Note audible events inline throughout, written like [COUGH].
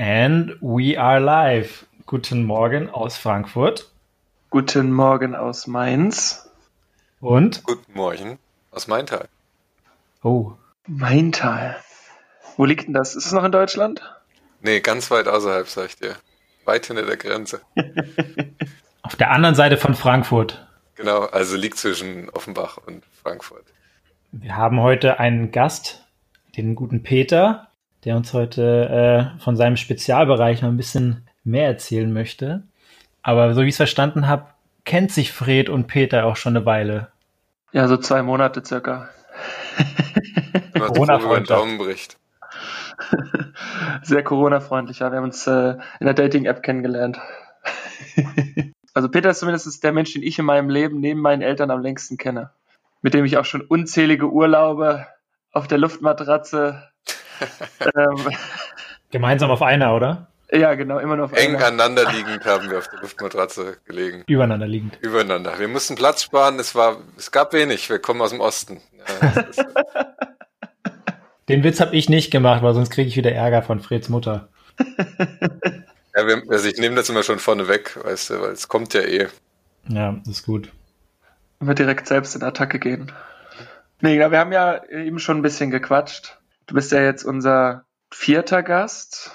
And we are live. Guten Morgen aus Frankfurt. Guten Morgen aus Mainz. Und? Guten Morgen aus Maintal. Oh. Maintal. Wo liegt denn das? Ist es noch in Deutschland? Nee, ganz weit außerhalb, sag ich dir. Weit hinter der Grenze. [LAUGHS] Auf der anderen Seite von Frankfurt. Genau, also liegt zwischen Offenbach und Frankfurt. Wir haben heute einen Gast, den guten Peter der uns heute äh, von seinem Spezialbereich noch ein bisschen mehr erzählen möchte. Aber so wie ich es verstanden habe, kennt sich Fred und Peter auch schon eine Weile. Ja, so zwei Monate circa. Corona-freundlich. Daumen bricht. Sehr Corona-freundlich, ja. Wir haben uns äh, in der Dating-App kennengelernt. [LAUGHS] also Peter ist zumindest der Mensch, den ich in meinem Leben neben meinen Eltern am längsten kenne. Mit dem ich auch schon unzählige Urlaube auf der Luftmatratze ähm, Gemeinsam auf einer, oder? Ja, genau, immer nur auf Eng einer. aneinander liegend haben wir auf der Luftmatratze gelegen. Übereinander liegend. Übereinander. Wir mussten Platz sparen, es war, es gab wenig, wir kommen aus dem Osten. Ja, [LAUGHS] Den Witz habe ich nicht gemacht, weil sonst kriege ich wieder Ärger von Freds Mutter. [LAUGHS] ja, wir, also ich nehme das immer schon vorne weg, weißt du, weil es kommt ja eh. Ja, das ist gut. Wir direkt selbst in Attacke gehen. Nee, ja, wir haben ja eben schon ein bisschen gequatscht. Du bist ja jetzt unser vierter Gast.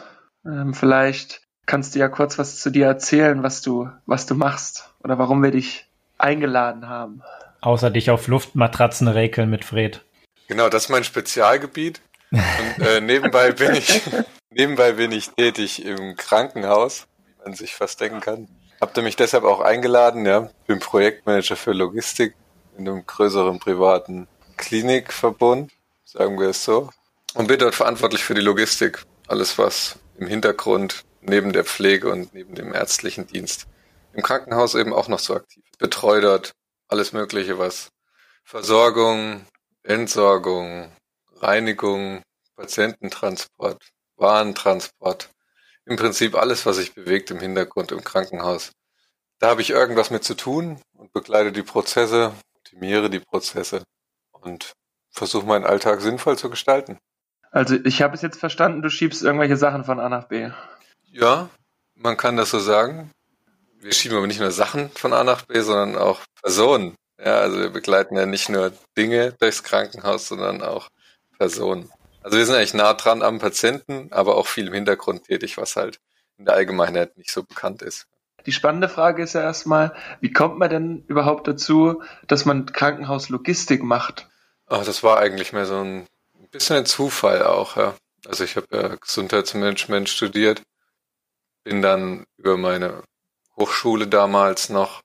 Ähm, vielleicht kannst du ja kurz was zu dir erzählen, was du, was du machst oder warum wir dich eingeladen haben. Außer dich auf Luftmatratzen räkeln mit Fred. Genau, das ist mein Spezialgebiet. Und äh, [LAUGHS] nebenbei bin ich nebenbei bin ich tätig im Krankenhaus, wie man sich fast denken kann. Habt ihr mich deshalb auch eingeladen, ja? Bin Projektmanager für Logistik in einem größeren privaten Klinikverbund, sagen wir es so. Und bin dort verantwortlich für die Logistik. Alles, was im Hintergrund neben der Pflege und neben dem ärztlichen Dienst im Krankenhaus eben auch noch so aktiv. Betreue dort alles Mögliche, was Versorgung, Entsorgung, Reinigung, Patiententransport, Warentransport, im Prinzip alles, was sich bewegt im Hintergrund im Krankenhaus. Da habe ich irgendwas mit zu tun und begleite die Prozesse, optimiere die Prozesse und versuche meinen Alltag sinnvoll zu gestalten. Also ich habe es jetzt verstanden, du schiebst irgendwelche Sachen von A nach B. Ja, man kann das so sagen. Wir schieben aber nicht nur Sachen von A nach B, sondern auch Personen. Ja, also wir begleiten ja nicht nur Dinge durchs Krankenhaus, sondern auch Personen. Also wir sind eigentlich nah dran am Patienten, aber auch viel im Hintergrund tätig, was halt in der Allgemeinheit nicht so bekannt ist. Die spannende Frage ist ja erstmal, wie kommt man denn überhaupt dazu, dass man Krankenhauslogistik macht? Ach, das war eigentlich mehr so ein bisschen ein Zufall auch, ja. Also ich habe ja Gesundheitsmanagement studiert, bin dann über meine Hochschule damals noch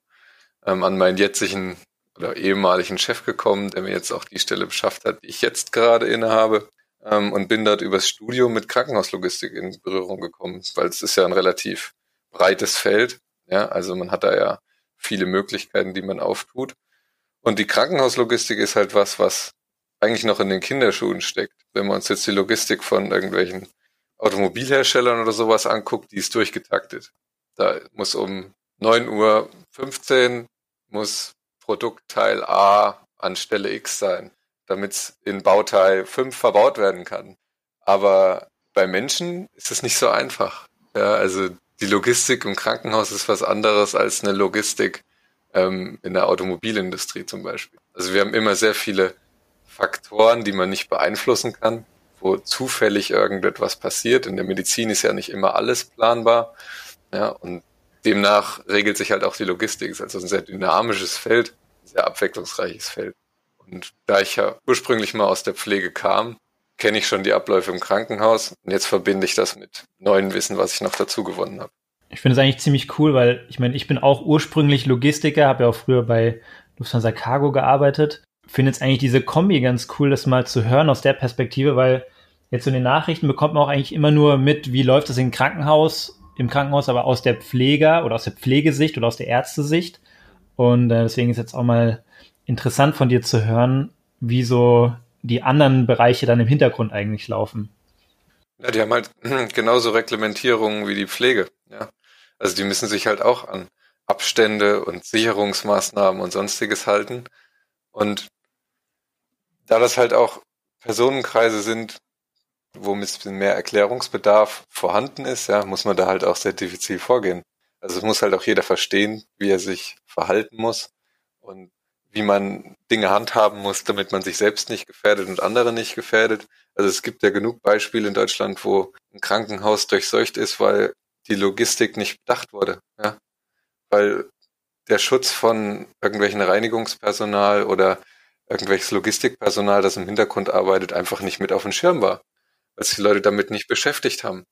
ähm, an meinen jetzigen oder ehemaligen Chef gekommen, der mir jetzt auch die Stelle beschafft hat, die ich jetzt gerade innehabe. Ähm, und bin dort übers Studium mit Krankenhauslogistik in Berührung gekommen, weil es ist ja ein relativ breites Feld. Ja, also man hat da ja viele Möglichkeiten, die man auftut. Und die Krankenhauslogistik ist halt was, was eigentlich noch in den Kinderschuhen steckt. Wenn man uns jetzt die Logistik von irgendwelchen Automobilherstellern oder sowas anguckt, die ist durchgetaktet. Da muss um 9.15 Uhr muss Produktteil A an Stelle X sein, damit es in Bauteil 5 verbaut werden kann. Aber bei Menschen ist es nicht so einfach. Ja, also die Logistik im Krankenhaus ist was anderes als eine Logistik ähm, in der Automobilindustrie zum Beispiel. Also wir haben immer sehr viele Faktoren, die man nicht beeinflussen kann, wo zufällig irgendetwas passiert. In der Medizin ist ja nicht immer alles planbar. Ja, und demnach regelt sich halt auch die Logistik. Es ist also ein sehr dynamisches Feld, sehr abwechslungsreiches Feld. Und da ich ja ursprünglich mal aus der Pflege kam, kenne ich schon die Abläufe im Krankenhaus und jetzt verbinde ich das mit neuen Wissen, was ich noch dazu gewonnen habe. Ich finde es eigentlich ziemlich cool, weil ich meine, ich bin auch ursprünglich Logistiker, habe ja auch früher bei Lufthansa Cargo gearbeitet finde jetzt eigentlich diese Kombi ganz cool, das mal zu hören aus der Perspektive, weil jetzt in den Nachrichten bekommt man auch eigentlich immer nur mit, wie läuft das im Krankenhaus, im Krankenhaus, aber aus der Pfleger oder aus der Pflegesicht oder aus der Ärztesicht. Und äh, deswegen ist jetzt auch mal interessant von dir zu hören, wie so die anderen Bereiche dann im Hintergrund eigentlich laufen. Ja, die haben halt [CLEARS THROAT] genauso Reglementierungen wie die Pflege. Ja. Also die müssen sich halt auch an Abstände und Sicherungsmaßnahmen und sonstiges halten. Und da das halt auch Personenkreise sind, wo ein bisschen mehr Erklärungsbedarf vorhanden ist, ja, muss man da halt auch sehr diffizil vorgehen. Also es muss halt auch jeder verstehen, wie er sich verhalten muss und wie man Dinge handhaben muss, damit man sich selbst nicht gefährdet und andere nicht gefährdet. Also es gibt ja genug Beispiele in Deutschland, wo ein Krankenhaus durchseucht ist, weil die Logistik nicht bedacht wurde. Ja? Weil der Schutz von irgendwelchen Reinigungspersonal oder irgendwelches Logistikpersonal, das im Hintergrund arbeitet, einfach nicht mit auf dem Schirm war, weil sich die Leute damit nicht beschäftigt haben.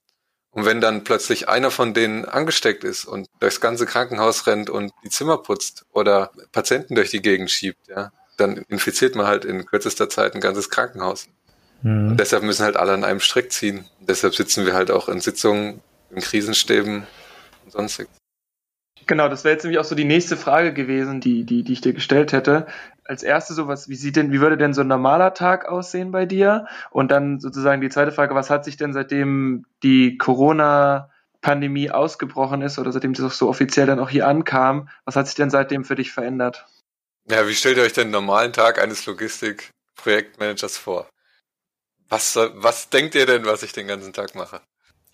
Und wenn dann plötzlich einer von denen angesteckt ist und durchs ganze Krankenhaus rennt und die Zimmer putzt oder Patienten durch die Gegend schiebt, ja, dann infiziert man halt in kürzester Zeit ein ganzes Krankenhaus. Mhm. Und deshalb müssen halt alle an einem Strick ziehen. Und deshalb sitzen wir halt auch in Sitzungen, in Krisenstäben und sonstiges. Genau, das wäre jetzt nämlich auch so die nächste Frage gewesen, die, die, die ich dir gestellt hätte. Als erste sowas, wie sieht denn, wie würde denn so ein normaler Tag aussehen bei dir? Und dann sozusagen die zweite Frage, was hat sich denn seitdem die Corona Pandemie ausgebrochen ist oder seitdem das so offiziell dann auch hier ankam, was hat sich denn seitdem für dich verändert? Ja, wie stellt ihr euch den normalen Tag eines Logistik-Projektmanagers vor? Was, was denkt ihr denn, was ich den ganzen Tag mache?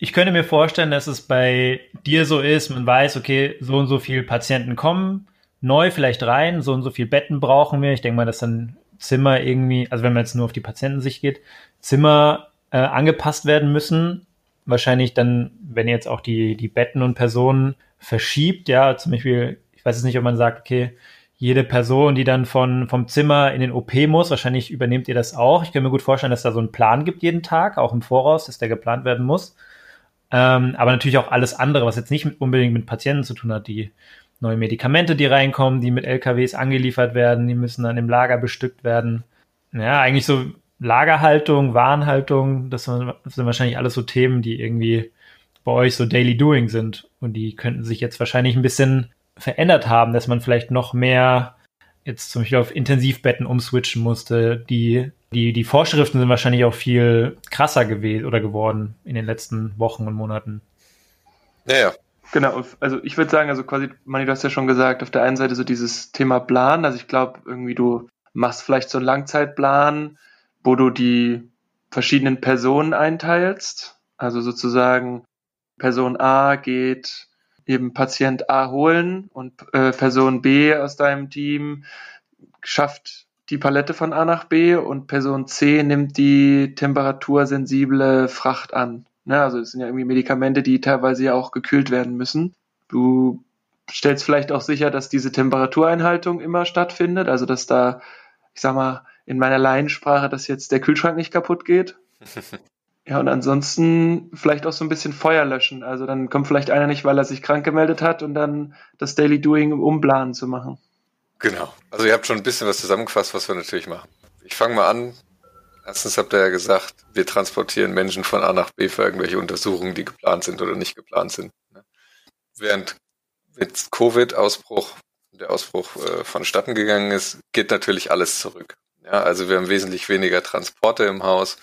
Ich könnte mir vorstellen, dass es bei dir so ist, man weiß, okay, so und so viele Patienten kommen neu vielleicht rein, so und so viele Betten brauchen wir. Ich denke mal, dass dann Zimmer irgendwie, also wenn man jetzt nur auf die Patientensicht geht, Zimmer äh, angepasst werden müssen. Wahrscheinlich dann, wenn ihr jetzt auch die, die Betten und Personen verschiebt, ja, zum Beispiel, ich weiß es nicht, ob man sagt, okay, jede Person, die dann von, vom Zimmer in den OP muss, wahrscheinlich übernehmt ihr das auch. Ich kann mir gut vorstellen, dass da so einen Plan gibt jeden Tag, auch im Voraus, dass der geplant werden muss. Ähm, aber natürlich auch alles andere, was jetzt nicht unbedingt mit Patienten zu tun hat, die neue Medikamente, die reinkommen, die mit LKWs angeliefert werden, die müssen dann im Lager bestückt werden. Ja, eigentlich so Lagerhaltung, Warenhaltung, das sind wahrscheinlich alles so Themen, die irgendwie bei euch so Daily Doing sind. Und die könnten sich jetzt wahrscheinlich ein bisschen verändert haben, dass man vielleicht noch mehr jetzt zum Beispiel auf Intensivbetten umswitchen musste, die die, die Vorschriften sind wahrscheinlich auch viel krasser gewesen oder geworden in den letzten Wochen und Monaten. Naja. Genau, also ich würde sagen, also quasi, Mani, du hast ja schon gesagt, auf der einen Seite so dieses Thema Plan, also ich glaube, irgendwie du machst vielleicht so einen Langzeitplan, wo du die verschiedenen Personen einteilst, also sozusagen Person A geht eben Patient A holen und äh, Person B aus deinem Team schafft die Palette von A nach B und Person C nimmt die temperatursensible Fracht an. Ne, also es sind ja irgendwie Medikamente, die teilweise ja auch gekühlt werden müssen. Du stellst vielleicht auch sicher, dass diese Temperatureinhaltung immer stattfindet, also dass da, ich sag mal, in meiner Laiensprache, dass jetzt der Kühlschrank nicht kaputt geht. [LAUGHS] Ja, und ansonsten vielleicht auch so ein bisschen Feuer löschen. Also dann kommt vielleicht einer nicht, weil er sich krank gemeldet hat und dann das Daily Doing Umplanen zu machen. Genau. Also ihr habt schon ein bisschen was zusammengefasst, was wir natürlich machen. Ich fange mal an. Erstens habt ihr ja gesagt, wir transportieren Menschen von A nach B für irgendwelche Untersuchungen, die geplant sind oder nicht geplant sind. Ne? Während mit Covid-Ausbruch, der Ausbruch äh, vonstatten gegangen ist, geht natürlich alles zurück. Ja, also wir haben wesentlich weniger Transporte im Haus.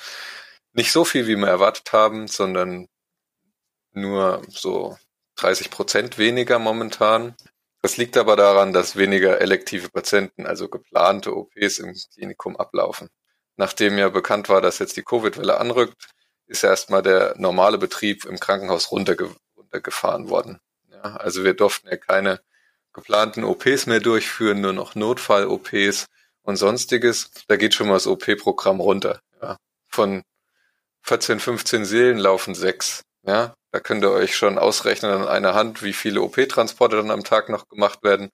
Nicht so viel, wie wir erwartet haben, sondern nur so 30 Prozent weniger momentan. Das liegt aber daran, dass weniger elektive Patienten, also geplante OPs im Klinikum ablaufen. Nachdem ja bekannt war, dass jetzt die Covid-Welle anrückt, ist erstmal der normale Betrieb im Krankenhaus runterge runtergefahren worden. Ja, also wir durften ja keine geplanten OPs mehr durchführen, nur noch Notfall-OPs und sonstiges. Da geht schon mal das OP-Programm runter. Ja. Von 14, 15 Seelen laufen sechs. Ja, da könnt ihr euch schon ausrechnen an einer Hand, wie viele OP-Transporte dann am Tag noch gemacht werden.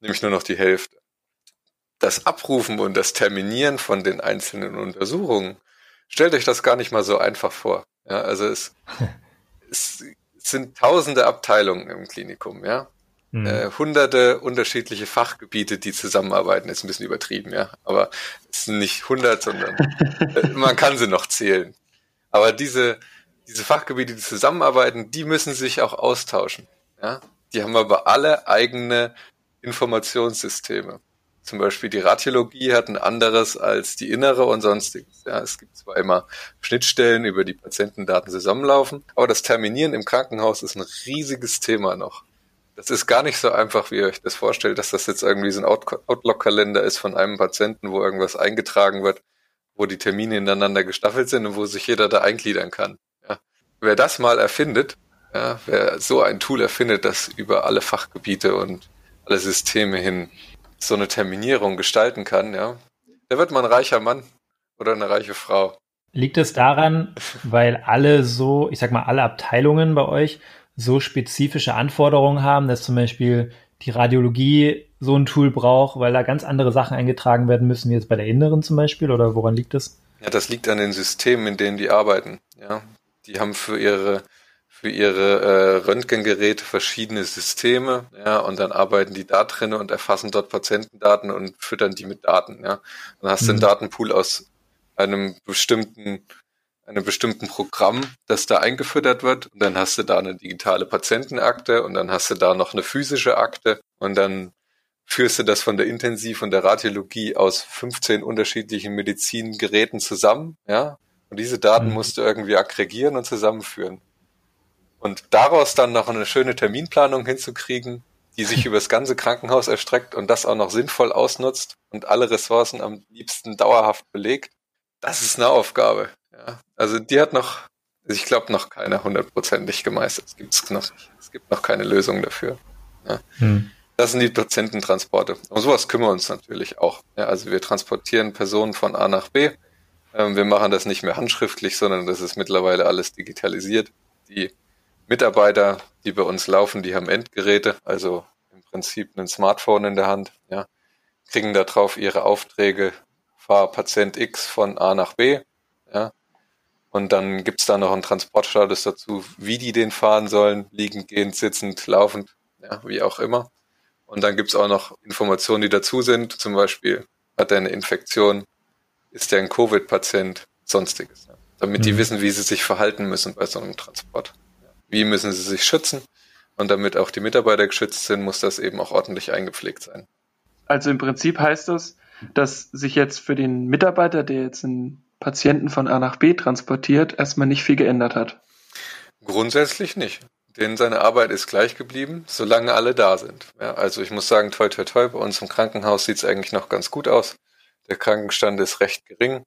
Nämlich nur noch die Hälfte. Das Abrufen und das Terminieren von den einzelnen Untersuchungen, stellt euch das gar nicht mal so einfach vor. Ja, also es, [LAUGHS] es sind tausende Abteilungen im Klinikum, ja. Mhm. Äh, hunderte unterschiedliche Fachgebiete, die zusammenarbeiten, ist ein bisschen übertrieben, ja. Aber es sind nicht hundert, sondern [LAUGHS] äh, man kann sie noch zählen. Aber diese, diese Fachgebiete, die zusammenarbeiten, die müssen sich auch austauschen. Ja? Die haben aber alle eigene Informationssysteme. Zum Beispiel die Radiologie hat ein anderes als die innere und sonstiges. Ja, es gibt zwar immer Schnittstellen, über die Patientendaten zusammenlaufen, aber das Terminieren im Krankenhaus ist ein riesiges Thema noch. Das ist gar nicht so einfach, wie ihr euch das vorstellt, dass das jetzt irgendwie so ein Outlook-Kalender ist von einem Patienten, wo irgendwas eingetragen wird. wo die Termine ineinander gestaffelt sind und wo sich jeder da eingliedern kann. Ja. Wer das mal erfindet, ja, wer so ein Tool erfindet, das über alle Fachgebiete und alle Systeme hin so eine Terminierung gestalten kann, ja, der wird mal ein reicher Mann oder eine reiche Frau. Liegt es daran, weil alle so, ich sag mal, alle Abteilungen bei euch so spezifische Anforderungen haben, dass zum Beispiel die Radiologie so ein Tool braucht, weil da ganz andere Sachen eingetragen werden müssen, wie jetzt bei der Inneren zum Beispiel, oder woran liegt das? Ja, das liegt an den Systemen, in denen die arbeiten. Ja, die haben für ihre für ihre äh, Röntgengeräte verschiedene Systeme, ja, und dann arbeiten die da drin und erfassen dort Patientendaten und füttern die mit Daten, ja. Dann hast mhm. du einen mhm. Datenpool aus einem bestimmten einem bestimmten Programm, das da eingefüttert wird und dann hast du da eine digitale Patientenakte und dann hast du da noch eine physische Akte und dann führst du das von der Intensiv- und der Radiologie aus 15 unterschiedlichen Medizingeräten zusammen, ja, und diese Daten mhm. musst du irgendwie aggregieren und zusammenführen. Und daraus dann noch eine schöne Terminplanung hinzukriegen, die sich [LAUGHS] über das ganze Krankenhaus erstreckt und das auch noch sinnvoll ausnutzt und alle Ressourcen am liebsten dauerhaft belegt, das ist eine Aufgabe. Ja. Also die hat noch, also ich glaube, noch keine hundertprozentig gemeistert. Es gibt noch, es gibt noch keine Lösung dafür. Ja. Hm. Das sind die Patiententransporte. Um sowas kümmern wir uns natürlich auch. Ja, also wir transportieren Personen von A nach B. Ähm, wir machen das nicht mehr handschriftlich, sondern das ist mittlerweile alles digitalisiert. Die Mitarbeiter, die bei uns laufen, die haben Endgeräte, also im Prinzip ein Smartphone in der Hand, ja, kriegen darauf ihre Aufträge, fahr Patient X von A nach B, ja, und dann gibt's da noch einen Transportstatus dazu, wie die den fahren sollen, liegend, gehend, sitzend, laufend, ja, wie auch immer. Und dann gibt's auch noch Informationen, die dazu sind, zum Beispiel hat er eine Infektion, ist er ein Covid-Patient, sonstiges, ja, damit mhm. die wissen, wie sie sich verhalten müssen bei so einem Transport. Wie müssen sie sich schützen? Und damit auch die Mitarbeiter geschützt sind, muss das eben auch ordentlich eingepflegt sein. Also im Prinzip heißt das, dass sich jetzt für den Mitarbeiter, der jetzt einen Patienten von A nach B transportiert, erstmal nicht viel geändert hat. Grundsätzlich nicht. Denn seine Arbeit ist gleich geblieben, solange alle da sind. Ja, also ich muss sagen, toi toi toi, bei uns im Krankenhaus sieht es eigentlich noch ganz gut aus. Der Krankenstand ist recht gering.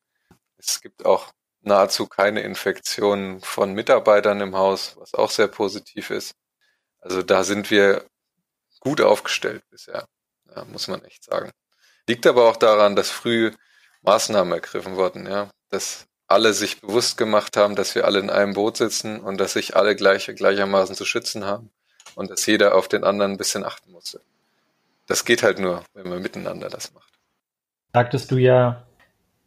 Es gibt auch nahezu keine Infektionen von Mitarbeitern im Haus, was auch sehr positiv ist. Also da sind wir gut aufgestellt bisher, ja, muss man echt sagen. Liegt aber auch daran, dass früh Maßnahmen ergriffen wurden, ja, dass alle sich bewusst gemacht haben, dass wir alle in einem Boot sitzen und dass sich alle gleich, gleichermaßen zu schützen haben und dass jeder auf den anderen ein bisschen achten musste. Das geht halt nur, wenn man miteinander das macht. Sagtest du ja,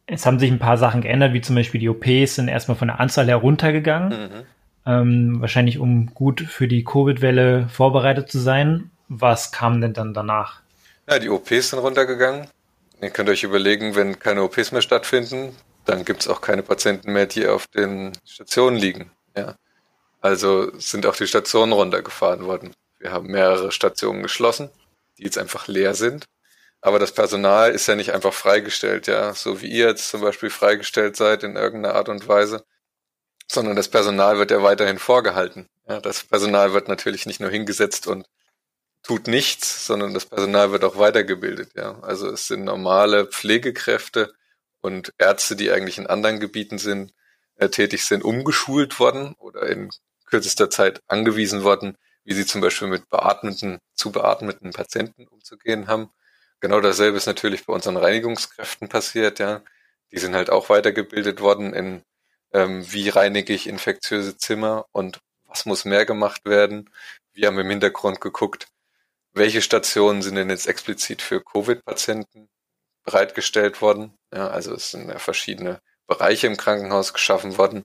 es haben sich ein paar Sachen geändert, wie zum Beispiel die OPs sind erstmal von der Anzahl her runtergegangen. Mhm. Ähm, wahrscheinlich um gut für die Covid-Welle vorbereitet zu sein. Was kam denn dann danach? Ja, die OPs sind runtergegangen. Ihr könnt euch überlegen, wenn keine OPs mehr stattfinden, dann gibt es auch keine Patienten mehr, die auf den Stationen liegen. Ja. Also sind auch die Stationen runtergefahren worden. Wir haben mehrere Stationen geschlossen, die jetzt einfach leer sind aber das Personal ist ja nicht einfach freigestellt, ja, so wie ihr jetzt zum Beispiel freigestellt seid in irgendeiner Art und Weise, sondern das Personal wird ja weiterhin vorgehalten. Ja, das Personal wird natürlich nicht nur hingesetzt und tut nichts, sondern das Personal wird auch weitergebildet, ja. Also es sind normale Pflegekräfte und Ärzte, die eigentlich in anderen Gebieten sind, äh, tätig sind, umgeschult worden oder in kürzester Zeit angewiesen worden, wie sie zum Beispiel mit beatmeten, zu beatmeten Patienten umzugehen haben Genau dasselbe ist natürlich bei unseren Reinigungskräften passiert, ja. Die sind halt auch weitergebildet worden in, ähm, wie reinige ich infektiöse Zimmer und was muss mehr gemacht werden. Wir haben im Hintergrund geguckt, welche Stationen sind denn jetzt explizit für Covid-Patienten bereitgestellt worden. Ja, also es sind ja verschiedene Bereiche im Krankenhaus geschaffen worden,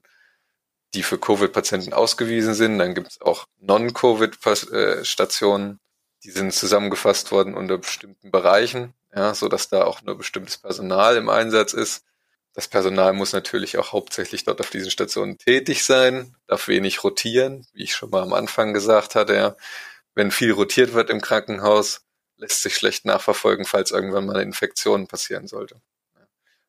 die für Covid-Patienten ausgewiesen sind. Dann gibt es auch Non-Covid-Stationen, die sind zusammengefasst worden unter bestimmten Bereichen, ja, so dass da auch nur bestimmtes Personal im Einsatz ist. Das Personal muss natürlich auch hauptsächlich dort auf diesen Stationen tätig sein, darf wenig rotieren, wie ich schon mal am Anfang gesagt hatte. Ja. Wenn viel rotiert wird im Krankenhaus, lässt sich schlecht nachverfolgen, falls irgendwann mal eine Infektion passieren sollte.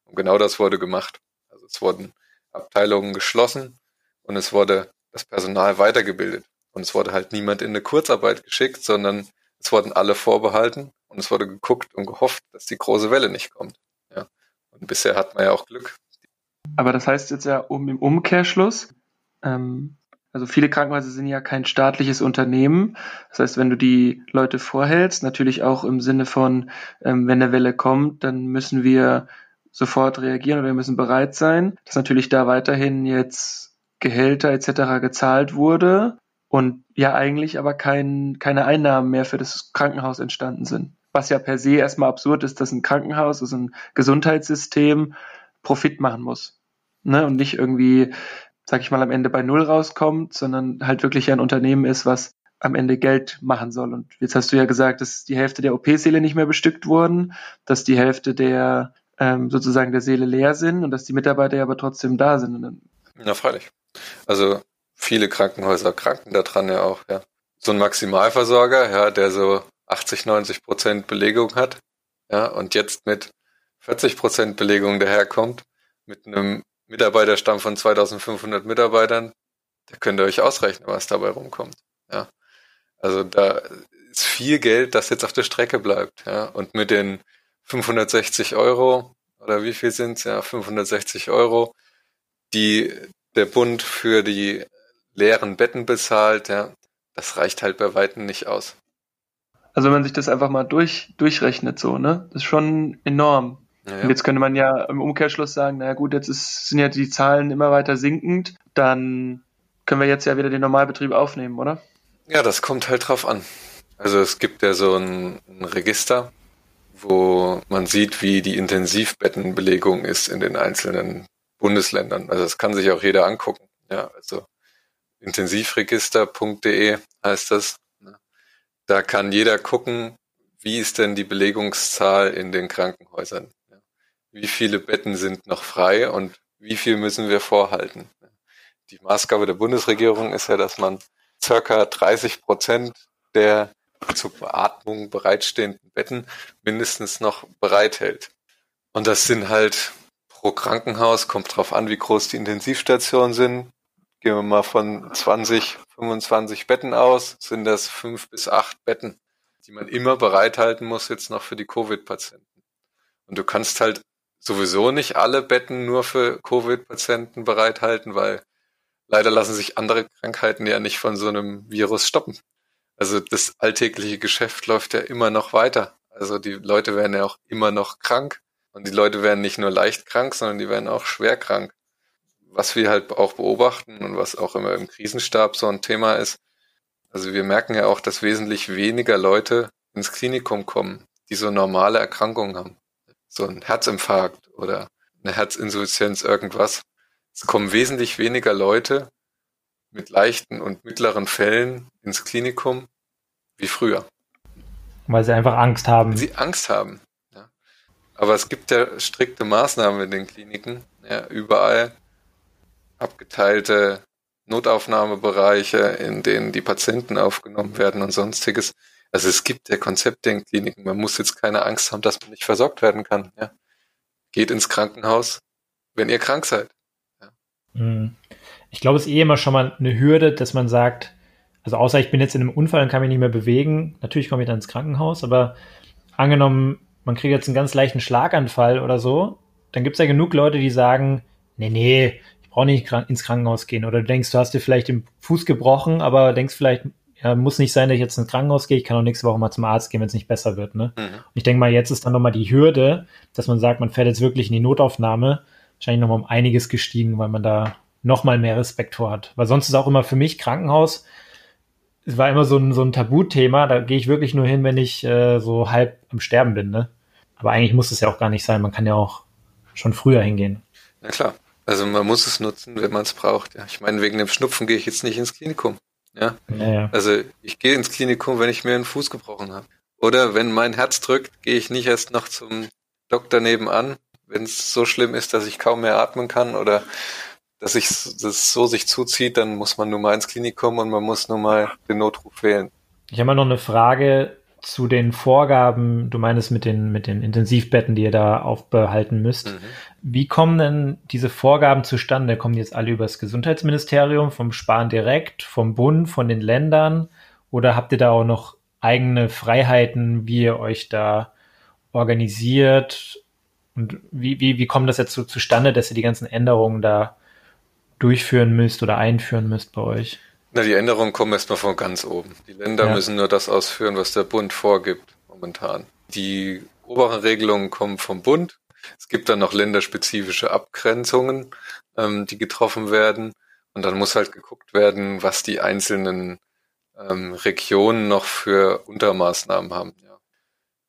Und genau das wurde gemacht. Also es wurden Abteilungen geschlossen und es wurde das Personal weitergebildet. Und es wurde halt niemand in eine Kurzarbeit geschickt, sondern es wurden alle vorbehalten und es wurde geguckt und gehofft, dass die große Welle nicht kommt. Ja. Und bisher hat man ja auch Glück. Aber das heißt jetzt ja um, im Umkehrschluss, ähm, also viele Krankenhäuser sind ja kein staatliches Unternehmen. Das heißt, wenn du die Leute vorhältst, natürlich auch im Sinne von, ähm, wenn der Welle kommt, dann müssen wir sofort reagieren oder wir müssen bereit sein, dass natürlich da weiterhin jetzt Gehälter etc. gezahlt wurde und ja eigentlich aber kein, keine Einnahmen mehr für das Krankenhaus entstanden sind. Was ja per se erstmal absurd ist, dass ein Krankenhaus, also ein Gesundheitssystem Profit machen muss. Ne? Und nicht irgendwie, sag ich mal, am Ende bei Null rauskommt, sondern halt wirklich ein Unternehmen ist, was am Ende Geld machen soll. Und jetzt hast du ja gesagt, dass die Hälfte der OP-Säle nicht mehr bestückt wurden, dass die Hälfte der ähm, sozusagen der Seele leer sind und dass die Mitarbeiter ja aber trotzdem da sind. Ja, freilich. Also viele Krankenhäuser kranken daran ja auch, ja. So ein Maximalversorger, ja, der so 80, 90 Prozent Belegung hat, ja, und jetzt mit 40 Prozent Belegung daherkommt, mit einem Mitarbeiterstamm von 2500 Mitarbeitern, da könnt ihr euch ausrechnen, was dabei rumkommt, ja. Also da ist viel Geld, das jetzt auf der Strecke bleibt, ja, und mit den 560 Euro oder wie viel sind's? Ja, 560 Euro, die der Bund für die leeren Betten bezahlt, ja, das reicht halt bei Weitem nicht aus. Also wenn man sich das einfach mal durch, durchrechnet, so, ne? Das ist schon enorm. Ja, Und jetzt könnte man ja im Umkehrschluss sagen, naja gut, jetzt ist, sind ja die Zahlen immer weiter sinkend, dann können wir jetzt ja wieder den Normalbetrieb aufnehmen, oder? Ja, das kommt halt drauf an. Also es gibt ja so ein, ein Register, wo man sieht, wie die Intensivbettenbelegung ist in den einzelnen Bundesländern. Also das kann sich auch jeder angucken. Ja, also intensivregister.de heißt das. Da kann jeder gucken, wie ist denn die Belegungszahl in den Krankenhäusern? Wie viele Betten sind noch frei und wie viel müssen wir vorhalten? Die Maßgabe der Bundesregierung ist ja, dass man circa 30 Prozent der zur Beatmung bereitstehenden Betten mindestens noch bereithält. Und das sind halt pro Krankenhaus, kommt drauf an, wie groß die Intensivstationen sind. Gehen wir mal von 20, 25 Betten aus, sind das fünf bis acht Betten, die man immer bereithalten muss jetzt noch für die Covid-Patienten. Und du kannst halt sowieso nicht alle Betten nur für Covid-Patienten bereithalten, weil leider lassen sich andere Krankheiten ja nicht von so einem Virus stoppen. Also das alltägliche Geschäft läuft ja immer noch weiter. Also die Leute werden ja auch immer noch krank. Und die Leute werden nicht nur leicht krank, sondern die werden auch schwer krank. Was wir halt auch beobachten und was auch immer im Krisenstab so ein Thema ist, also wir merken ja auch, dass wesentlich weniger Leute ins Klinikum kommen, die so normale Erkrankungen haben. So ein Herzinfarkt oder eine Herzinsuffizienz, irgendwas. Es kommen wesentlich weniger Leute mit leichten und mittleren Fällen ins Klinikum wie früher. Weil sie einfach Angst haben. Sie Angst haben. Ja. Aber es gibt ja strikte Maßnahmen in den Kliniken. Ja, überall abgeteilte Notaufnahmebereiche, in denen die Patienten aufgenommen werden und sonstiges. Also es gibt ja Konzepte in Kliniken. Man muss jetzt keine Angst haben, dass man nicht versorgt werden kann. Ja. Geht ins Krankenhaus, wenn ihr krank seid. Ja. Mhm ich glaube, es ist eh immer schon mal eine Hürde, dass man sagt, also außer ich bin jetzt in einem Unfall und kann mich nicht mehr bewegen, natürlich komme ich dann ins Krankenhaus, aber angenommen, man kriegt jetzt einen ganz leichten Schlaganfall oder so, dann gibt es ja genug Leute, die sagen, nee, nee, ich brauche nicht ins Krankenhaus gehen. Oder du denkst, du hast dir vielleicht den Fuß gebrochen, aber denkst vielleicht, ja, muss nicht sein, dass ich jetzt ins Krankenhaus gehe, ich kann auch nächste Woche mal zum Arzt gehen, wenn es nicht besser wird. Ne? Mhm. Und ich denke mal, jetzt ist dann nochmal die Hürde, dass man sagt, man fährt jetzt wirklich in die Notaufnahme, wahrscheinlich nochmal um einiges gestiegen, weil man da noch mal mehr Respekt vor hat. Weil sonst ist auch immer für mich Krankenhaus, es war immer so ein, so ein Tabuthema, da gehe ich wirklich nur hin, wenn ich äh, so halb am Sterben bin. Ne? Aber eigentlich muss es ja auch gar nicht sein, man kann ja auch schon früher hingehen. Na klar, also man muss es nutzen, wenn man es braucht. Ja. Ich meine, wegen dem Schnupfen gehe ich jetzt nicht ins Klinikum. Ja? ja, ja. Also ich gehe ins Klinikum, wenn ich mir einen Fuß gebrochen habe. Oder wenn mein Herz drückt, gehe ich nicht erst noch zum Doktor nebenan, wenn es so schlimm ist, dass ich kaum mehr atmen kann oder dass sich das so sich zuzieht, dann muss man nur mal ins Klinikum und man muss nur mal den Notruf wählen. Ich habe mal noch eine Frage zu den Vorgaben, du meinst mit den, mit den Intensivbetten, die ihr da aufbehalten müsst. Mhm. Wie kommen denn diese Vorgaben zustande? Kommen die jetzt alle übers Gesundheitsministerium, vom Sparen direkt, vom Bund, von den Ländern? Oder habt ihr da auch noch eigene Freiheiten, wie ihr euch da organisiert Und wie, wie, wie kommt das jetzt so zustande, dass ihr die ganzen Änderungen da durchführen müsst oder einführen müsst bei euch? Na, die Änderungen kommen erstmal von ganz oben. Die Länder ja. müssen nur das ausführen, was der Bund vorgibt momentan. Die oberen Regelungen kommen vom Bund. Es gibt dann noch länderspezifische Abgrenzungen, ähm, die getroffen werden. Und dann muss halt geguckt werden, was die einzelnen ähm, Regionen noch für Untermaßnahmen haben. Ja.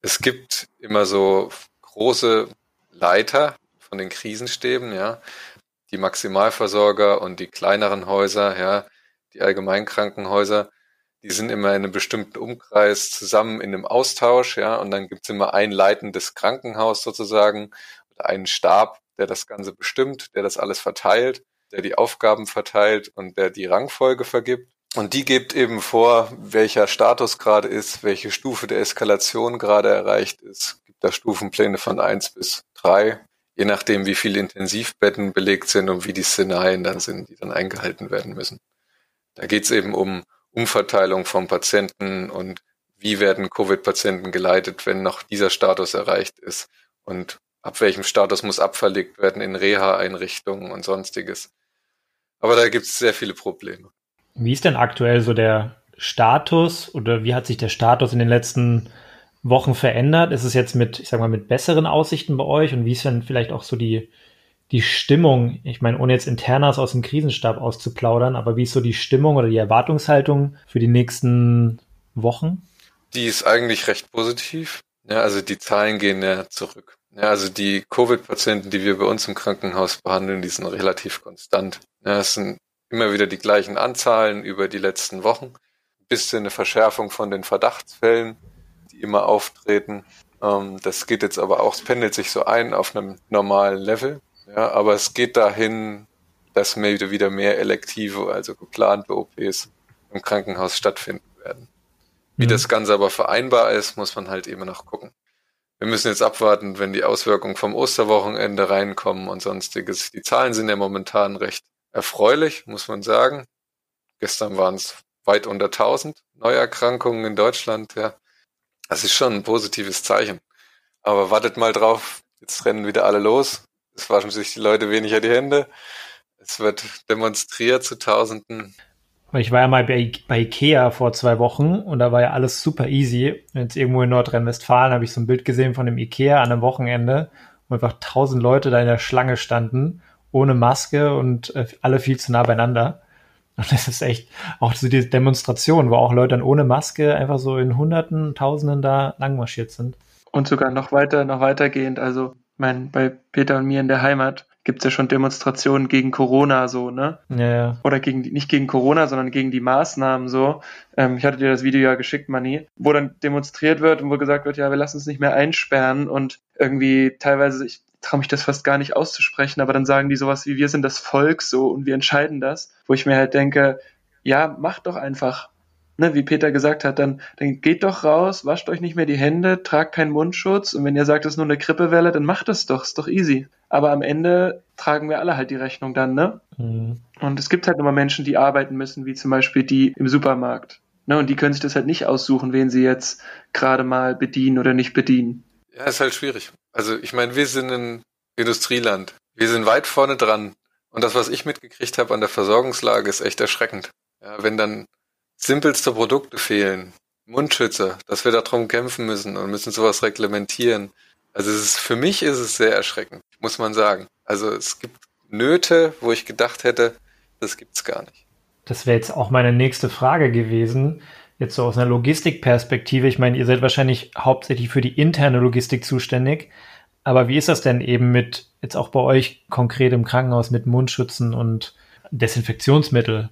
Es gibt immer so große Leiter von den Krisenstäben, ja, die Maximalversorger und die kleineren Häuser, ja, die Allgemeinkrankenhäuser, die sind immer in einem bestimmten Umkreis zusammen in einem Austausch, ja, und dann gibt's immer ein leitendes Krankenhaus sozusagen oder einen Stab, der das Ganze bestimmt, der das alles verteilt, der die Aufgaben verteilt und der die Rangfolge vergibt. Und die gibt eben vor, welcher Status gerade ist, welche Stufe der Eskalation gerade erreicht ist. Gibt da Stufenpläne von eins bis drei, je nachdem, wie viele Intensivbetten belegt sind und wie die Szenarien dann sind, die dann eingehalten werden müssen. Da geht's eben um Umverteilung von Patienten und wie werden Covid-Patienten geleitet, wenn noch dieser Status erreicht ist und ab welchem Status muss abverlegt werden in Reha-Einrichtungen und sonstiges. Aber da gibt es sehr viele Probleme. Wie ist denn aktuell so der Status oder wie hat sich der Status in den letzten Wochen verändert? Ist es jetzt mit, ich sag mal, mit besseren Aussichten bei euch und wie ist denn vielleicht auch so die, die Stimmung? Ich meine, ohne jetzt Internas aus dem Krisenstab auszuplaudern, aber wie ist so die Stimmung oder die Erwartungshaltung für die nächsten Wochen? Die ist eigentlich recht positiv. Ja, also die Zahlen gehen ja zurück. Ja, also die Covid-Patienten, die wir bei uns im Krankenhaus behandeln, die sind relativ konstant. Ja, es sind immer wieder die gleichen Anzahlen über die letzten Wochen. Ein bisschen eine Verschärfung von den Verdachtsfällen, die immer auftreten. Ähm, das geht jetzt aber auch, es pendelt sich so ein auf einem normalen Level. Ja, aber es geht dahin, dass wieder mehr elektive, also geplante OPs im Krankenhaus stattfinden werden. Wie mhm. das Ganze aber vereinbar ist, muss man halt eben noch gucken. Wir müssen jetzt abwarten, wenn die Auswirkungen vom Osterwochenende reinkommen und sonstiges. Die Zahlen sind ja momentan recht erfreulich, muss man sagen. Gestern waren es weit unter 1000 Neuerkrankungen in Deutschland. Ja, das ist schon ein positives Zeichen. Aber wartet mal drauf. Jetzt rennen wieder alle los. Es waschen sich die Leute weniger die Hände. Es wird demonstriert zu Tausenden. Ich war ja mal bei, bei Ikea vor zwei Wochen und da war ja alles super easy. Jetzt irgendwo in Nordrhein-Westfalen habe ich so ein Bild gesehen von dem Ikea an einem Wochenende, wo einfach tausend Leute da in der Schlange standen ohne Maske und äh, alle viel zu nah beieinander. Und das ist echt auch so die Demonstration, wo auch Leute dann ohne Maske einfach so in Hunderten, Tausenden da langmarschiert sind. Und sogar noch weiter, noch weitergehend. Also, mein, bei Peter und mir in der Heimat gibt es ja schon Demonstrationen gegen Corona so, ne? Ja, ja. Oder gegen nicht gegen Corona, sondern gegen die Maßnahmen so. Ähm, ich hatte dir das Video ja geschickt, Manni, wo dann demonstriert wird und wo gesagt wird, ja, wir lassen uns nicht mehr einsperren und irgendwie teilweise, ich traue mich das fast gar nicht auszusprechen, aber dann sagen die sowas wie, wir sind das Volk so und wir entscheiden das, wo ich mir halt denke, ja, macht doch einfach. Ne, wie Peter gesagt hat, dann, dann geht doch raus, wascht euch nicht mehr die Hände, tragt keinen Mundschutz und wenn ihr sagt, es ist nur eine Grippewelle, dann macht es doch, ist doch easy. Aber am Ende tragen wir alle halt die Rechnung dann, ne? Mhm. Und es gibt halt immer Menschen, die arbeiten müssen, wie zum Beispiel die im Supermarkt. Ne, und die können sich das halt nicht aussuchen, wen sie jetzt gerade mal bedienen oder nicht bedienen. Ja, ist halt schwierig. Also ich meine, wir sind ein Industrieland. Wir sind weit vorne dran. Und das, was ich mitgekriegt habe an der Versorgungslage, ist echt erschreckend. Ja, wenn dann simpelste Produkte fehlen, Mundschützer, dass wir darum kämpfen müssen und müssen sowas reglementieren. Also es ist, für mich ist es sehr erschreckend, muss man sagen. Also es gibt Nöte, wo ich gedacht hätte, das gibt's gar nicht. Das wäre jetzt auch meine nächste Frage gewesen jetzt so aus einer Logistikperspektive, ich meine, ihr seid wahrscheinlich hauptsächlich für die interne Logistik zuständig, aber wie ist das denn eben mit, jetzt auch bei euch konkret im Krankenhaus mit Mundschützen und Desinfektionsmittel?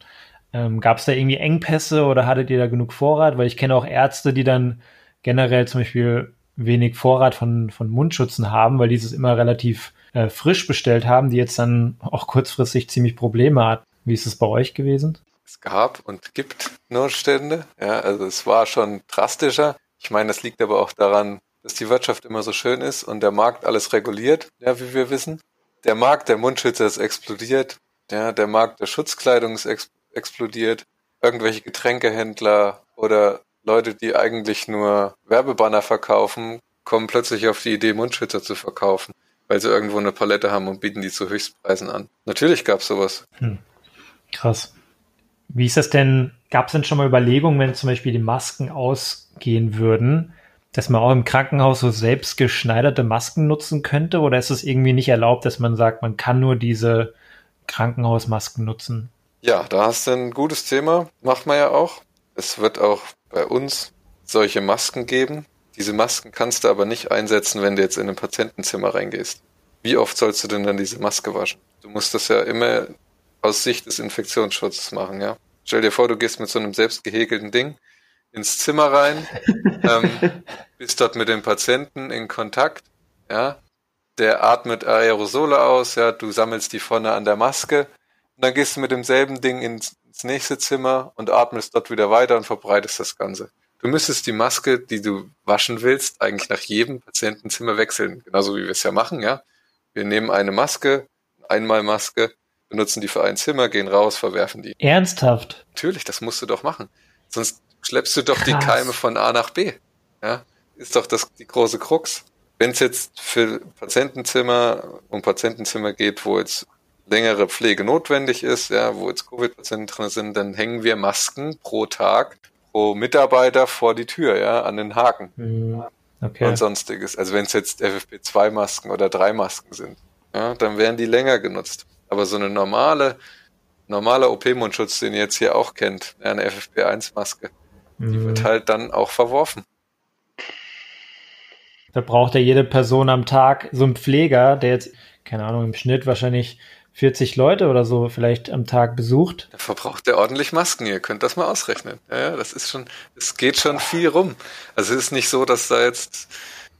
Ähm, Gab es da irgendwie Engpässe oder hattet ihr da genug Vorrat? Weil ich kenne auch Ärzte, die dann generell zum Beispiel wenig Vorrat von, von Mundschützen haben, weil dieses immer relativ äh, frisch bestellt haben, die jetzt dann auch kurzfristig ziemlich Probleme hat. Wie ist es bei euch gewesen? es gab und gibt Notstände. Ja, also es war schon drastischer. Ich meine, das liegt aber auch daran, dass die Wirtschaft immer so schön ist und der Markt alles reguliert, ja, wie wir wissen. Der Markt der Mundschützer ist explodiert. Ja, der Markt der Schutzkleidung ist ex explodiert. Irgendwelche Getränkehändler oder Leute, die eigentlich nur Werbebanner verkaufen, kommen plötzlich auf die Idee, Mundschützer zu verkaufen. weil sie irgendwo eine Palette haben und bieten die zu Höchstpreisen an. Natürlich gab es sowas. Hm. Krass. Wie ist das denn? Gab es denn schon mal Überlegungen, wenn zum Beispiel die Masken ausgehen würden, dass man auch im Krankenhaus so selbst geschneiderte Masken nutzen könnte? Oder ist es irgendwie nicht erlaubt, dass man sagt, man kann nur diese Krankenhausmasken nutzen? Ja, da hast du ein gutes Thema. Macht man ja auch. Es wird auch bei uns solche Masken geben. Diese Masken kannst du aber nicht einsetzen, wenn du jetzt in ein Patientenzimmer reingehst. Wie oft sollst du denn dann diese Maske waschen? Du musst das ja immer aus Sicht des Infektionsschutzes machen, ja. Stell dir vor, du gehst mit so einem selbst gehäkelten Ding ins Zimmer rein, [LAUGHS] ähm, bist dort mit dem Patienten in Kontakt, ja. Der atmet Aerosole aus, ja, du sammelst die vorne an der Maske und dann gehst du mit demselben Ding ins, ins nächste Zimmer und atmest dort wieder weiter und verbreitest das Ganze. Du müsstest die Maske, die du waschen willst, eigentlich nach jedem Patientenzimmer wechseln. Genauso wie wir es ja machen, ja. Wir nehmen eine Maske, einmal Maske, benutzen die für ein Zimmer, gehen raus, verwerfen die. Ernsthaft? Natürlich, das musst du doch machen. Sonst schleppst du doch Krass. die Keime von A nach B. Ja, ist doch das die große Krux. Wenn es jetzt für Patientenzimmer um Patientenzimmer geht, wo jetzt längere Pflege notwendig ist, ja, wo jetzt Covid-Patienten drin sind, dann hängen wir Masken pro Tag pro Mitarbeiter vor die Tür, ja, an den Haken. Mhm. Okay. Und sonstiges. Also wenn es jetzt FFP2-Masken oder drei Masken sind, ja, dann werden die länger genutzt. Aber so eine normale, normaler OP-Mundschutz, den ihr jetzt hier auch kennt, eine FFP1-Maske, mhm. die wird halt dann auch verworfen. Da braucht ja jede Person am Tag so einen Pfleger, der jetzt, keine Ahnung, im Schnitt wahrscheinlich 40 Leute oder so vielleicht am Tag besucht. Da verbraucht der ordentlich Masken. Ihr könnt das mal ausrechnen. Ja, das ist schon, es geht schon viel rum. Also es ist nicht so, dass da jetzt,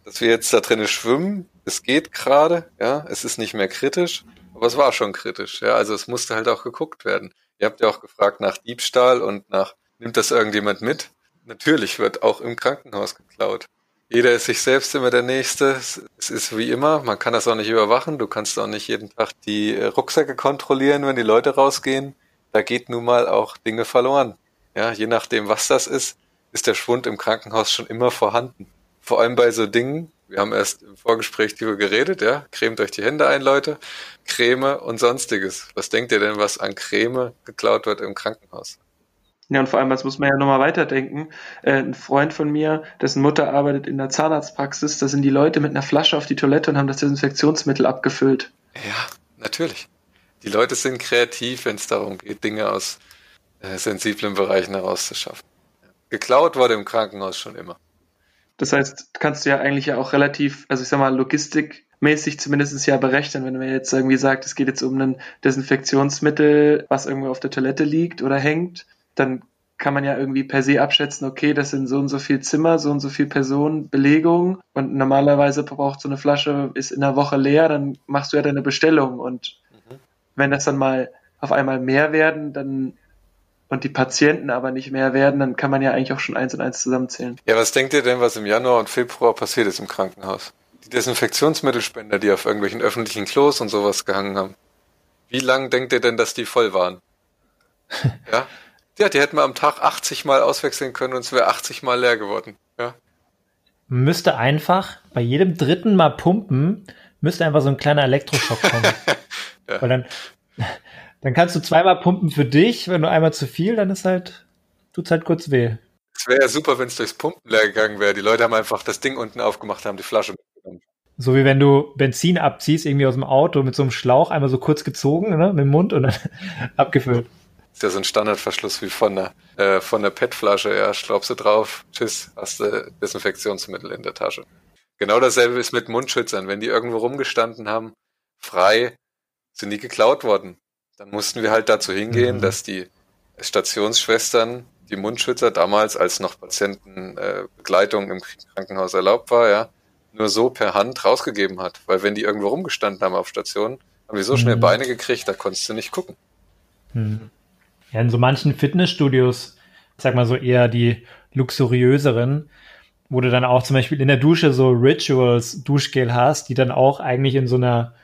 dass wir jetzt da drinnen schwimmen. Es geht gerade, ja. Es ist nicht mehr kritisch, aber es war schon kritisch. Ja, also es musste halt auch geguckt werden. Ihr habt ja auch gefragt nach Diebstahl und nach, nimmt das irgendjemand mit? Natürlich wird auch im Krankenhaus geklaut. Jeder ist sich selbst immer der Nächste. Es ist wie immer, man kann das auch nicht überwachen. Du kannst auch nicht jeden Tag die äh, Rucksäcke kontrollieren, wenn die Leute rausgehen. Da geht nun mal auch Dinge verloren. Ja, je nachdem, was das ist, ist der Schwund im Krankenhaus schon immer vorhanden. Vor allem bei so Dingen, wir haben erst im Vorgespräch darüber geredet, ja, cremt euch die Hände ein, Leute, Creme und sonstiges. Was denkt ihr denn, was an Creme geklaut wird im Krankenhaus? Ja, und vor allem, das muss man ja nochmal weiterdenken. Äh, ein Freund von mir, dessen Mutter arbeitet in der Zahnarztpraxis, da sind die Leute mit einer Flasche auf die Toilette und haben das Desinfektionsmittel abgefüllt. Ja, natürlich. Die Leute sind kreativ, wenn es darum geht, Dinge aus äh, sensiblen Bereichen herauszuschaffen. Geklaut wurde im Krankenhaus schon immer. Das heißt, kannst du ja eigentlich ja auch relativ, also ich sag mal, logistikmäßig zumindest ja berechnen, wenn man jetzt irgendwie sagt, es geht jetzt um ein Desinfektionsmittel, was irgendwo auf der Toilette liegt oder hängt dann kann man ja irgendwie per se abschätzen, okay, das sind so und so viel Zimmer, so und so viel Personen, Belegung und normalerweise braucht so eine Flasche, ist in der Woche leer, dann machst du ja deine Bestellung und mhm. wenn das dann mal auf einmal mehr werden, dann und die Patienten aber nicht mehr werden, dann kann man ja eigentlich auch schon eins und eins zusammenzählen. Ja, was denkt ihr denn, was im Januar und Februar passiert ist im Krankenhaus? Die Desinfektionsmittelspender, die auf irgendwelchen öffentlichen Klos und sowas gehangen haben. Wie lang denkt ihr denn, dass die voll waren? [LAUGHS] ja? Ja, die hätten wir am Tag 80 Mal auswechseln können und es wäre 80 Mal leer geworden. Ja. Müsste einfach bei jedem dritten Mal pumpen, müsste einfach so ein kleiner Elektroschock kommen. [LAUGHS] ja. Weil dann, dann kannst du zweimal pumpen für dich, wenn du einmal zu viel, dann ist halt, tut's halt kurz weh. Es wäre ja super, wenn es durchs Pumpen leer gegangen wäre. Die Leute haben einfach das Ding unten aufgemacht, haben die Flasche mitgenommen. So wie wenn du Benzin abziehst, irgendwie aus dem Auto mit so einem Schlauch einmal so kurz gezogen, ne, mit dem Mund und dann [LAUGHS] abgefüllt. Ist ja so ein Standardverschluss wie von der, äh, von der PET-Flasche. Ja, schraubst du drauf, tschüss, hast du Desinfektionsmittel in der Tasche. Genau dasselbe ist mit Mundschützern. Wenn die irgendwo rumgestanden haben, frei, sind die geklaut worden. Dann mussten wir halt dazu hingehen, mhm. dass die Stationsschwestern die Mundschützer damals, als noch Patientenbegleitung äh, im Krankenhaus erlaubt war, ja, nur so per Hand rausgegeben hat. Weil wenn die irgendwo rumgestanden haben auf Station, haben die so schnell mhm. Beine gekriegt, da konntest du nicht gucken. Mhm. Ja, in so manchen Fitnessstudios, ich sag mal so eher die luxuriöseren, wo du dann auch zum Beispiel in der Dusche so Rituals Duschgel hast, die dann auch eigentlich in so einer,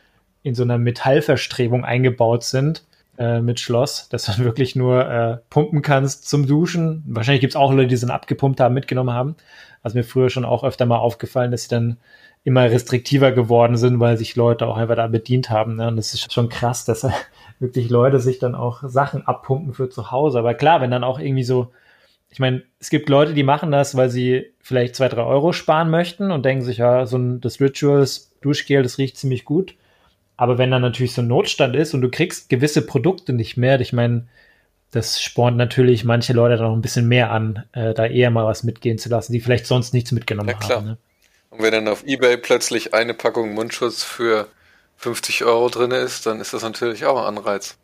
in so einer Metallverstrebung eingebaut sind äh, mit Schloss, dass du [LAUGHS] wirklich nur äh, pumpen kannst zum Duschen. Wahrscheinlich gibt's auch Leute, die sind abgepumpt haben, mitgenommen haben. Also mir früher schon auch öfter mal aufgefallen, dass sie dann immer restriktiver geworden sind, weil sich Leute auch einfach da bedient haben. Ne? Und das ist schon krass, dass [LAUGHS] wirklich Leute sich dann auch Sachen abpumpen für zu Hause. Aber klar, wenn dann auch irgendwie so, ich meine, es gibt Leute, die machen das, weil sie vielleicht zwei, drei Euro sparen möchten und denken sich, ja, so ein, das Rituals Duschgel, das riecht ziemlich gut. Aber wenn dann natürlich so ein Notstand ist und du kriegst gewisse Produkte nicht mehr, ich meine, das spornt natürlich manche Leute dann noch ein bisschen mehr an, äh, da eher mal was mitgehen zu lassen, die vielleicht sonst nichts mitgenommen ja, haben. Ne? Und wenn dann auf Ebay plötzlich eine Packung Mundschutz für 50 Euro drin ist, dann ist das natürlich auch ein Anreiz.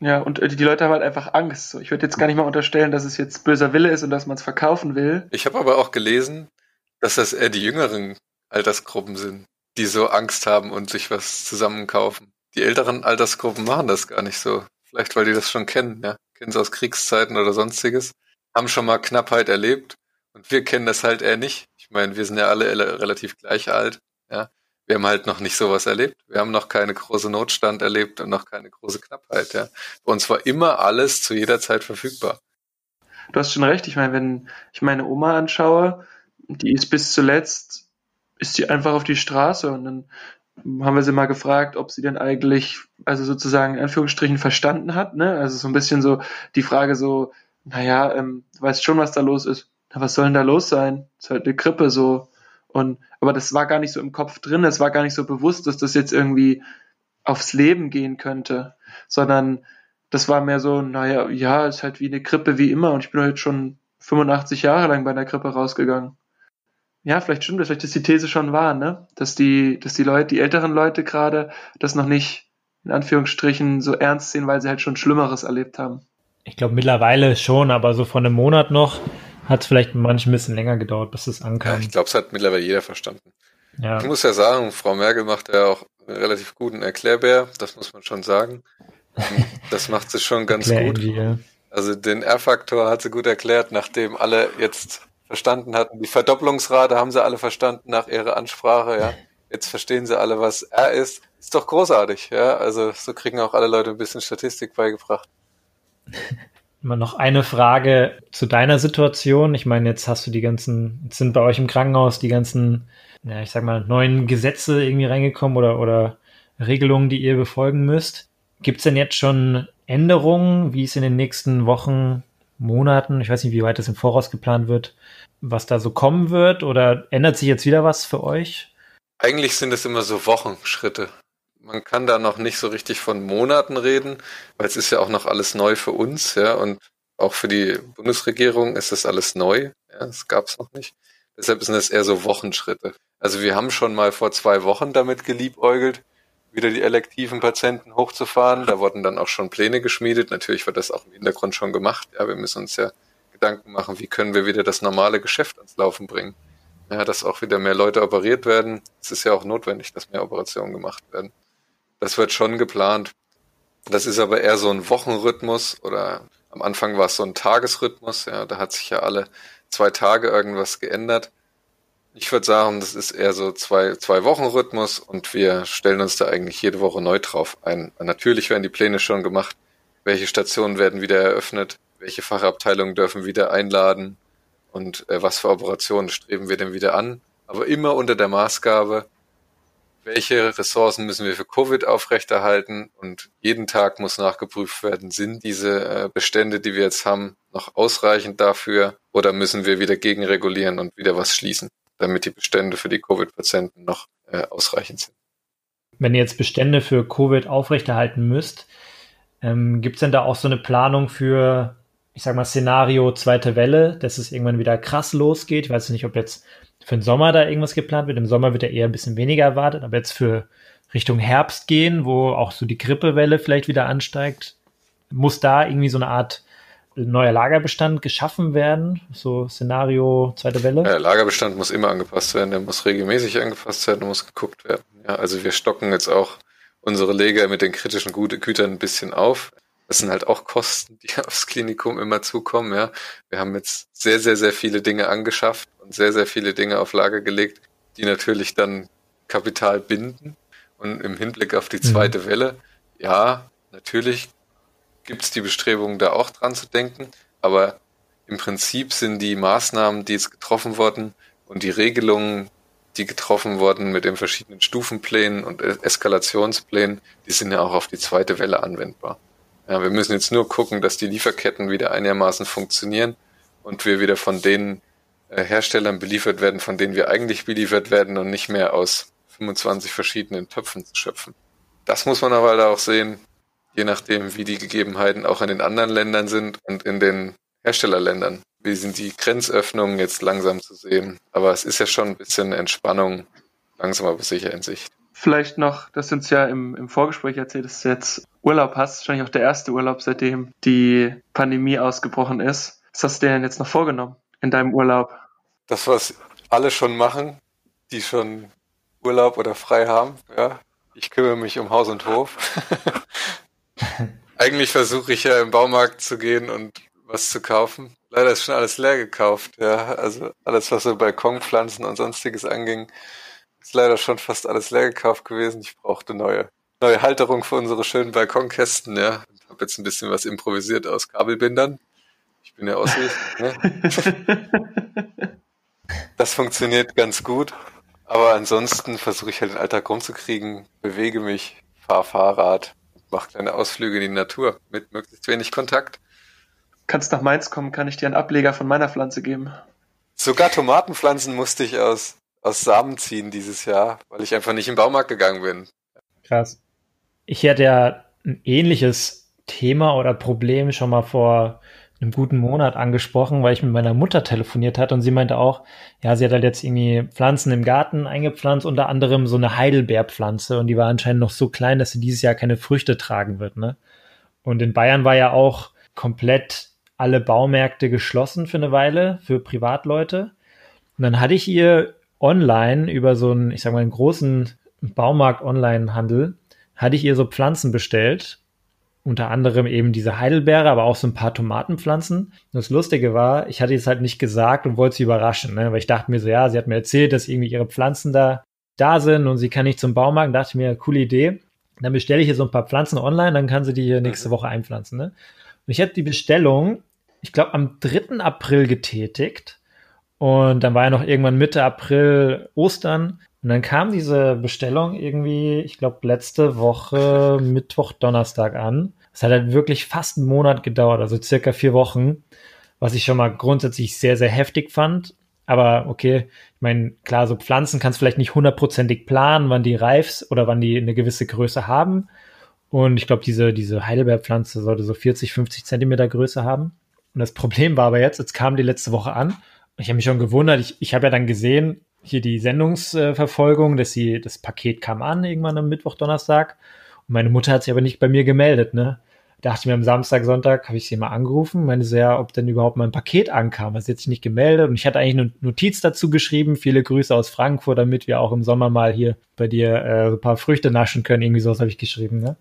Ja, und äh, die Leute haben halt einfach Angst. Ich würde jetzt gar nicht mal unterstellen, dass es jetzt böser Wille ist und dass man es verkaufen will. Ich habe aber auch gelesen, dass das eher die jüngeren Altersgruppen sind, die so Angst haben und sich was zusammenkaufen. Die älteren Altersgruppen machen das gar nicht so. Vielleicht, weil die das schon kennen, ja. Kennen es aus Kriegszeiten oder sonstiges. Haben schon mal Knappheit erlebt. Und wir kennen das halt eher nicht. Ich meine, wir sind ja alle relativ gleich alt, ja. Wir haben halt noch nicht sowas erlebt. Wir haben noch keine große Notstand erlebt und noch keine große Knappheit, ja. Bei uns war immer alles zu jeder Zeit verfügbar. Du hast schon recht. Ich meine, wenn ich meine Oma anschaue, die ist bis zuletzt, ist sie einfach auf die Straße und dann haben wir sie mal gefragt, ob sie denn eigentlich, also sozusagen in Anführungsstrichen verstanden hat, ne? Also so ein bisschen so die Frage so, naja, ähm, du weißt schon, was da los ist. Na, was soll denn da los sein? Ist halt eine Grippe so. Und, aber das war gar nicht so im Kopf drin, es war gar nicht so bewusst, dass das jetzt irgendwie aufs Leben gehen könnte, sondern das war mehr so, naja, ja, ist halt wie eine Grippe wie immer und ich bin heute schon 85 Jahre lang bei einer Grippe rausgegangen. Ja, vielleicht stimmt das, vielleicht ist die These schon wahr, ne? Dass die, dass die Leute, die älteren Leute gerade das noch nicht in Anführungsstrichen so ernst sehen, weil sie halt schon Schlimmeres erlebt haben. Ich glaube mittlerweile schon, aber so vor einem Monat noch hat es vielleicht manchmal ein bisschen länger gedauert, bis es ankam. Ja, ich glaube, es hat mittlerweile jeder verstanden. Ja. Ich muss ja sagen, Frau Merkel macht ja auch einen relativ guten Erklärbär, das muss man schon sagen. [LAUGHS] Das macht sie schon ganz gut. Ja. Also den R-Faktor hat sie gut erklärt, nachdem alle jetzt verstanden hatten. Die Verdopplungsrate haben sie alle verstanden nach ihrer Ansprache, ja. Jetzt verstehen sie alle, was R ist. Ist doch großartig, ja. Also so kriegen auch alle Leute ein bisschen Statistik beigebracht. [LAUGHS] Immer noch eine Frage zu deiner Situation. Ich meine, jetzt hast du die ganzen, jetzt sind bei euch im Krankenhaus die ganzen, ja, ich sag mal, neuen Gesetze irgendwie reingekommen oder, oder Regelungen, die ihr befolgen müsst. Gibt es denn jetzt schon Änderungen, wie es in den nächsten Wochen Monaten, ich weiß nicht, wie weit das im Voraus geplant wird, was da so kommen wird? Oder ändert sich jetzt wieder was für euch? Eigentlich sind es immer so Wochenschritte. Man kann da noch nicht so richtig von Monaten reden, weil es ist ja auch noch alles neu für uns, ja, und auch für die Bundesregierung ist das alles neu. Ja, das gab es noch nicht. Deshalb sind es eher so Wochenschritte. Also wir haben schon mal vor zwei Wochen damit geliebäugelt, wieder die elektiven Patienten hochzufahren. Da wurden dann auch schon Pläne geschmiedet. Natürlich wird das auch im Hintergrund schon gemacht. Ja, wir müssen uns ja Gedanken machen, wie können wir wieder das normale Geschäft ans Laufen bringen. Ja, dass auch wieder mehr Leute operiert werden. Es ist ja auch notwendig, dass mehr Operationen gemacht werden. Das wird schon geplant. Das ist aber eher so ein Wochenrhythmus oder am Anfang war es so ein Tagesrhythmus. Ja, da hat sich ja alle zwei Tage irgendwas geändert. Ich würde sagen, das ist eher so zwei, zwei Wochen Rhythmus und wir stellen uns da eigentlich jede Woche neu drauf ein. Natürlich werden die Pläne schon gemacht. Welche Stationen werden wieder eröffnet? Welche Fachabteilungen dürfen wieder einladen? Und äh, was für Operationen streben wir denn wieder an? Aber immer unter der Maßgabe, welche Ressourcen müssen wir für Covid aufrechterhalten und jeden Tag muss nachgeprüft werden, sind diese äh, Bestände, die wir jetzt haben, noch ausreichend dafür oder müssen wir wieder gegenregulieren und wieder was schließen? damit die Bestände für die Covid-Patienten noch äh, ausreichend sind. Wenn ihr jetzt Bestände für Covid aufrechterhalten müsst, ähm, gibt es denn da auch so eine Planung für, ich sag mal, Szenario zweite Welle, dass es irgendwann wieder krass losgeht? Ich weiß nicht, ob jetzt für den Sommer da irgendwas geplant wird. Im Sommer wird ja eher ein bisschen weniger erwartet, aber jetzt für Richtung Herbst gehen, wo auch so die Grippewelle vielleicht wieder ansteigt, muss da irgendwie so eine Art neuer Lagerbestand geschaffen werden? So Szenario zweite Welle? Ja, Lagerbestand muss immer angepasst werden, der muss regelmäßig angepasst werden muss geguckt werden. Ja, also wir stocken jetzt auch unsere Lager mit den kritischen Gütern ein bisschen auf. Das sind halt auch Kosten, die [LAUGHS] aufs Klinikum immer zukommen. Ja, wir haben jetzt sehr, sehr, sehr viele Dinge angeschafft und sehr, sehr viele Dinge auf Lager gelegt, die natürlich dann Kapital binden. Und im Hinblick auf die mhm. zweite mhm. Welle, ja, natürlich gibt es die Bestrebungen, da auch dran zu denken. Aber im Prinzip sind die Maßnahmen, die jetzt getroffen wurden und die Regelungen, die getroffen wurden mit den verschiedenen Stufenplänen und Eskalationsplänen, die sind ja auch auf die zweite Welle anwendbar. Ja, wir müssen jetzt nur gucken, dass die Lieferketten wieder einigermaßen funktionieren und wir wieder von den äh, Herstellern beliefert werden, von denen wir eigentlich beliefert werden und nicht mehr aus 25 verschiedenen Töpfen zu schöpfen. Das muss man aber auch sehen, je nachdem, wie die Gegebenheiten auch in den anderen Ländern sind und in den Herstellerländern. Wie sind die Grenzöffnungen jetzt langsam zu sehen? Aber es ist ja schon ein bisschen Entspannung, langsam aber sicher in Sicht. Vielleicht noch, dass du uns ja im, im Vorgespräch erzählt, dass du jetzt Urlaub hast. Wahrscheinlich auch der erste Urlaub, seitdem die Pandemie ausgebrochen ist. Was hast du dir denn jetzt noch vorgenommen in deinem Urlaub? Das, was alle schon machen, die schon Urlaub oder frei haben, ja. Ich kümmere mich um Haus und Hof. [LAUGHS] Eigentlich versuche ich ja im Baumarkt zu gehen und was zu kaufen. Leider ist schon alles leer gekauft, ja. Also alles, was so Balkonpflanzen und sonstiges anging, ist leider schon fast alles leer gekauft gewesen. Ich brauchte neue, neue Halterung für unsere schönen Balkonkästen, ja. Ich habe jetzt ein bisschen was improvisiert aus Kabelbindern. Ich bin ja Ossi, [LAUGHS] ne? Das funktioniert ganz gut. Aber ansonsten versuche ich halt den Alltag rumzukriegen, bewege mich, fahre Fahrrad, mache kleine Ausflüge in die Natur mit möglichst wenig Kontakt. Kannst nach Mainz kommen, kann ich dir einen Ableger von meiner Pflanze geben. Sogar Tomatenpflanzen musste ich aus, aus Samen ziehen dieses Jahr, weil ich einfach nicht im Baumarkt gegangen bin. Krass. Ich hatte ja ein ähnliches Thema oder Problem schon mal vor einem guten Monat angesprochen, weil ich mit meiner Mutter telefoniert hatte und sie meinte auch, ja, sie hat halt jetzt irgendwie Pflanzen im Garten eingepflanzt, unter anderem so eine Heidelbeerpflanze und die war anscheinend noch so klein, dass sie dieses Jahr keine Früchte tragen wird, ne? Und in Bayern war ja auch komplett alle Baumärkte geschlossen für eine Weile für Privatleute. Und dann hatte ich ihr online über so einen, ich sag mal, einen großen Baumarkt-Online-Handel, hatte ich ihr so Pflanzen bestellt unter anderem eben diese Heidelbeere, aber auch so ein paar Tomatenpflanzen. Und das Lustige war, ich hatte es halt nicht gesagt und wollte sie überraschen, ne? weil ich dachte mir so, ja, sie hat mir erzählt, dass irgendwie ihre Pflanzen da da sind und sie kann nicht zum Baumarkt. Dachte ich mir, coole Idee. Dann bestelle ich hier so ein paar Pflanzen online, dann kann sie die hier nächste Woche einpflanzen. Ne? Und ich habe die Bestellung, ich glaube, am 3. April getätigt. Und dann war ja noch irgendwann Mitte April Ostern. Und dann kam diese Bestellung irgendwie, ich glaube, letzte Woche [LAUGHS] Mittwoch, Donnerstag an. Es hat halt wirklich fast einen Monat gedauert, also circa vier Wochen, was ich schon mal grundsätzlich sehr, sehr heftig fand. Aber okay, ich meine, klar, so Pflanzen kannst du vielleicht nicht hundertprozentig planen, wann die reif oder wann die eine gewisse Größe haben. Und ich glaube, diese, diese Heidelbeerpflanze sollte so 40, 50 Zentimeter Größe haben. Und das Problem war aber jetzt, jetzt kam die letzte Woche an. Ich habe mich schon gewundert, ich, ich habe ja dann gesehen, hier die Sendungsverfolgung, dass sie, das Paket kam an, irgendwann am Mittwoch, Donnerstag. Und meine Mutter hat sich aber nicht bei mir gemeldet, ne? dachte ich mir am Samstag, Sonntag habe ich sie mal angerufen, meine ja, ob denn überhaupt mein Paket ankam. Also sie hat sich nicht gemeldet und ich hatte eigentlich eine Notiz dazu geschrieben, viele Grüße aus Frankfurt, damit wir auch im Sommer mal hier bei dir äh, ein paar Früchte naschen können. Irgendwie sowas habe ich geschrieben. Ne?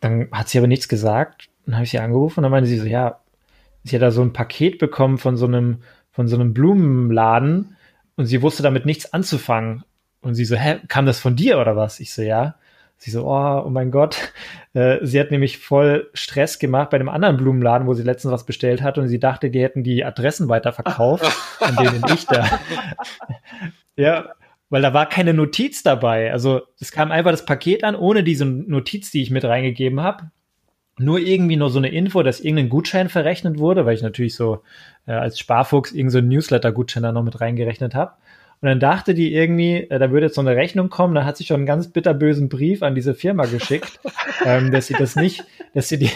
Dann hat sie aber nichts gesagt. Dann habe ich sie angerufen und dann meinte sie so, ja, sie hat da so ein Paket bekommen von so einem, von so einem Blumenladen und sie wusste damit nichts anzufangen. Und sie so, hä, kam das von dir oder was? Ich so, ja. Sie so, oh, oh mein Gott. [LAUGHS] Äh, sie hat nämlich voll Stress gemacht bei einem anderen Blumenladen, wo sie letztens was bestellt hat und sie dachte, die hätten die Adressen weiterverkauft, [LAUGHS] an denen ich da. [LAUGHS] ja, weil da war keine Notiz dabei. Also es kam einfach das Paket an, ohne diese Notiz, die ich mit reingegeben habe. Nur irgendwie nur so eine Info, dass irgendein Gutschein verrechnet wurde, weil ich natürlich so äh, als Sparfuchs irgendein so Newsletter-Gutschein da noch mit reingerechnet habe. Und dann dachte die irgendwie, äh, da würde jetzt so eine Rechnung kommen, da hat sie schon einen ganz bitterbösen Brief an diese Firma geschickt, [LAUGHS] ähm, dass sie das nicht, dass sie die,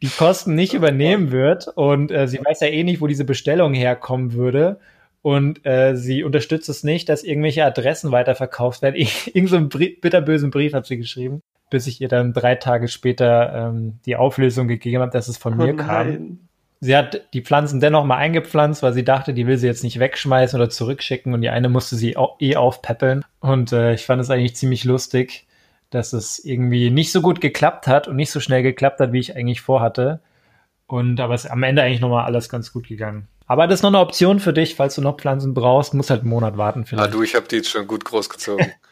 die Kosten nicht übernehmen wird. Und äh, sie weiß ja eh nicht, wo diese Bestellung herkommen würde. Und äh, sie unterstützt es nicht, dass irgendwelche Adressen weiterverkauft werden. [LAUGHS] Irgend so einen Brief, bitterbösen Brief hat sie geschrieben, bis ich ihr dann drei Tage später ähm, die Auflösung gegeben habe, dass es von oh mir nein. kam sie hat die Pflanzen dennoch mal eingepflanzt, weil sie dachte, die will sie jetzt nicht wegschmeißen oder zurückschicken und die eine musste sie eh aufpäppeln. Und äh, ich fand es eigentlich ziemlich lustig, dass es irgendwie nicht so gut geklappt hat und nicht so schnell geklappt hat, wie ich eigentlich vorhatte. Und aber es ist am Ende eigentlich nochmal alles ganz gut gegangen. Aber das ist noch eine Option für dich, falls du noch Pflanzen brauchst, musst halt einen Monat warten vielleicht. Ah, du, ich habe die jetzt schon gut großgezogen. [LAUGHS]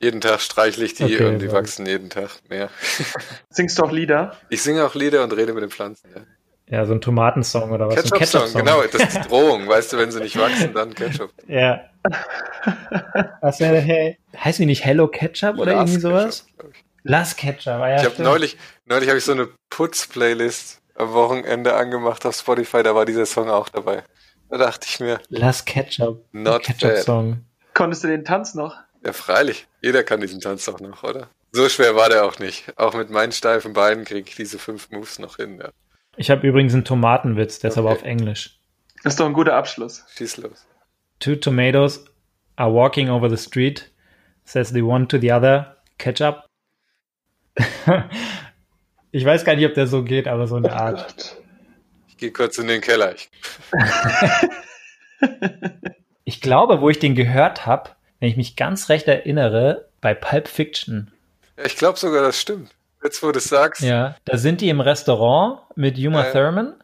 jeden Tag streichle ich die okay, und die so. wachsen jeden Tag mehr. [LAUGHS] Singst du auch Lieder? Ich singe auch Lieder und rede mit den Pflanzen, ja. Ja, so ein Tomatensong oder was? Ketchup-Song, Ketchup genau, das ist die [LAUGHS] Drohung, weißt du, wenn sie nicht wachsen, dann Ketchup. [LAUGHS] Ja, Was wäre hey, heißt die nicht Hello Ketchup oder Last irgendwie sowas? Ketchup, Last Ketchup, ah ja. Ich habe neulich, neulich habe ich so eine Putz-Playlist am Wochenende angemacht auf Spotify, da war dieser Song auch dabei. Da dachte ich mir. Last Ketchup. Not Ketchup bad. Song. Konntest du den Tanz noch? Ja, freilich. Jeder kann diesen Tanz auch noch, oder? So schwer war der auch nicht. Auch mit meinen steifen Beinen kriege ich diese fünf Moves noch hin, ja. Ich habe übrigens einen Tomatenwitz, der okay. ist aber auf Englisch. Das ist doch ein guter Abschluss. Schieß los. Two tomatoes are walking over the street, says the one to the other, ketchup. [LAUGHS] ich weiß gar nicht, ob der so geht, aber so eine oh Art. Gott. Ich gehe kurz in den Keller. Ich, [LAUGHS] ich glaube, wo ich den gehört habe, wenn ich mich ganz recht erinnere, bei Pulp Fiction. Ja, ich glaube sogar, das stimmt. Jetzt, wo du es sagst. Ja, da sind die im Restaurant mit Uma ja. Thurman.